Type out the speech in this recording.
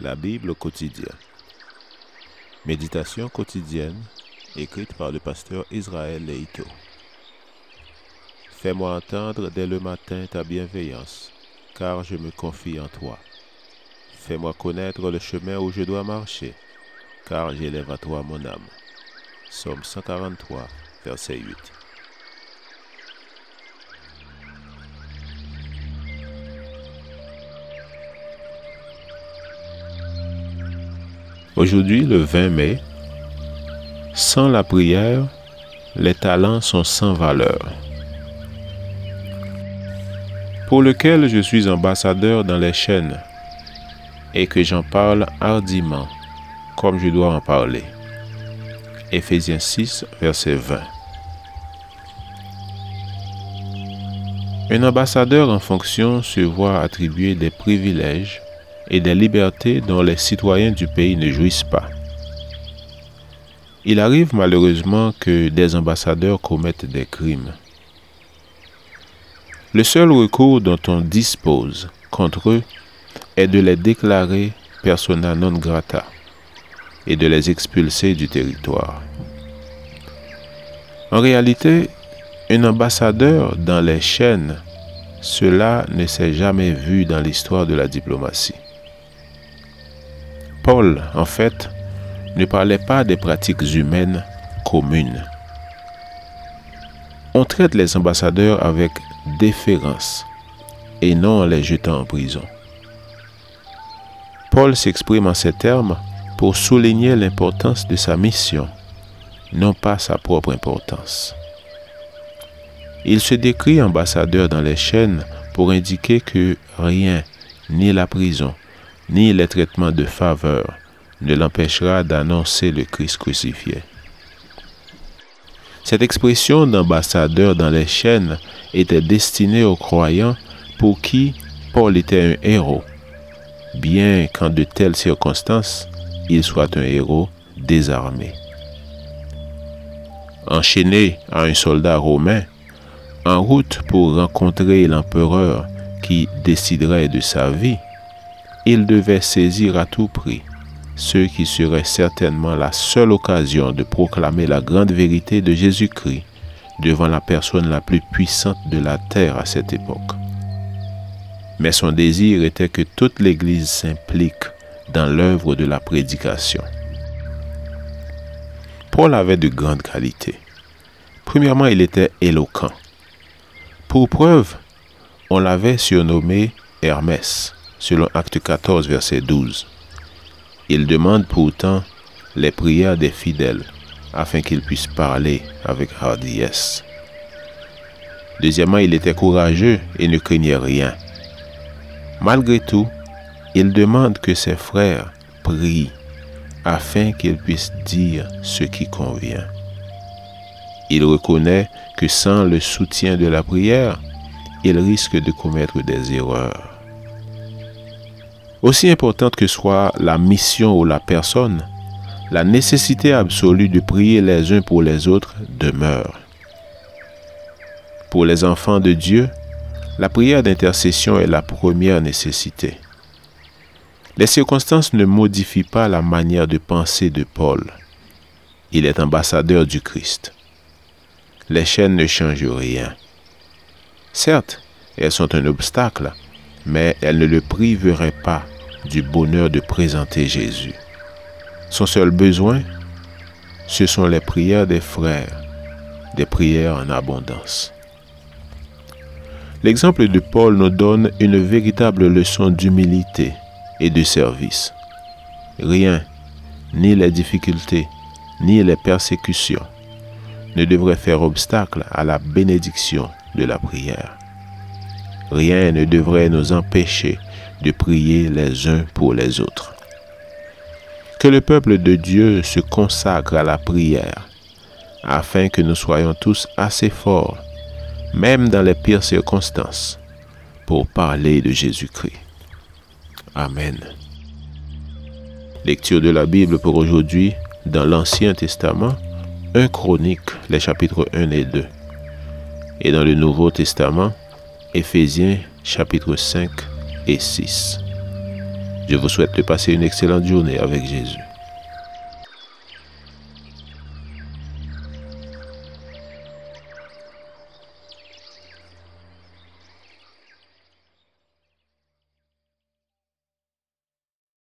La Bible quotidienne. Méditation quotidienne écrite par le pasteur Israël Leito. Fais-moi entendre dès le matin ta bienveillance, car je me confie en toi. Fais-moi connaître le chemin où je dois marcher, car j'élève à toi mon âme. Somme 143, verset 8. Aujourd'hui, le 20 mai, sans la prière, les talents sont sans valeur. Pour lequel je suis ambassadeur dans les chaînes et que j'en parle hardiment, comme je dois en parler. Éphésiens 6, verset 20. Un ambassadeur en fonction se voit attribuer des privilèges et des libertés dont les citoyens du pays ne jouissent pas. Il arrive malheureusement que des ambassadeurs commettent des crimes. Le seul recours dont on dispose contre eux est de les déclarer persona non grata et de les expulser du territoire. En réalité, un ambassadeur dans les chaînes, cela ne s'est jamais vu dans l'histoire de la diplomatie. Paul, en fait, ne parlait pas des pratiques humaines communes. On traite les ambassadeurs avec déférence et non en les jetant en prison. Paul s'exprime en ces termes pour souligner l'importance de sa mission, non pas sa propre importance. Il se décrit ambassadeur dans les chaînes pour indiquer que rien, ni la prison, ni les traitements de faveur ne l'empêchera d'annoncer le Christ crucifié. Cette expression d'ambassadeur dans les chaînes était destinée aux croyants pour qui Paul était un héros, bien qu'en de telles circonstances, il soit un héros désarmé. Enchaîné à un soldat romain, en route pour rencontrer l'empereur qui déciderait de sa vie, il devait saisir à tout prix ce qui serait certainement la seule occasion de proclamer la grande vérité de Jésus-Christ devant la personne la plus puissante de la terre à cette époque. Mais son désir était que toute l'Église s'implique dans l'œuvre de la prédication. Paul avait de grandes qualités. Premièrement, il était éloquent. Pour preuve, on l'avait surnommé Hermès selon Acte 14, verset 12. Il demande pourtant les prières des fidèles afin qu'ils puissent parler avec hardiesse. Deuxièmement, il était courageux et ne craignait rien. Malgré tout, il demande que ses frères prient afin qu'ils puissent dire ce qui convient. Il reconnaît que sans le soutien de la prière, il risque de commettre des erreurs. Aussi importante que soit la mission ou la personne, la nécessité absolue de prier les uns pour les autres demeure. Pour les enfants de Dieu, la prière d'intercession est la première nécessité. Les circonstances ne modifient pas la manière de penser de Paul. Il est ambassadeur du Christ. Les chaînes ne changent rien. Certes, elles sont un obstacle, mais elles ne le priveraient pas du bonheur de présenter Jésus. Son seul besoin, ce sont les prières des frères, des prières en abondance. L'exemple de Paul nous donne une véritable leçon d'humilité et de service. Rien, ni les difficultés, ni les persécutions, ne devrait faire obstacle à la bénédiction de la prière. Rien ne devrait nous empêcher de prier les uns pour les autres. Que le peuple de Dieu se consacre à la prière, afin que nous soyons tous assez forts, même dans les pires circonstances, pour parler de Jésus-Christ. Amen. Lecture de la Bible pour aujourd'hui dans l'Ancien Testament, 1 Chronique, les chapitres 1 et 2. Et dans le Nouveau Testament, Éphésiens chapitre 5 et 6. Je vous souhaite de passer une excellente journée avec Jésus.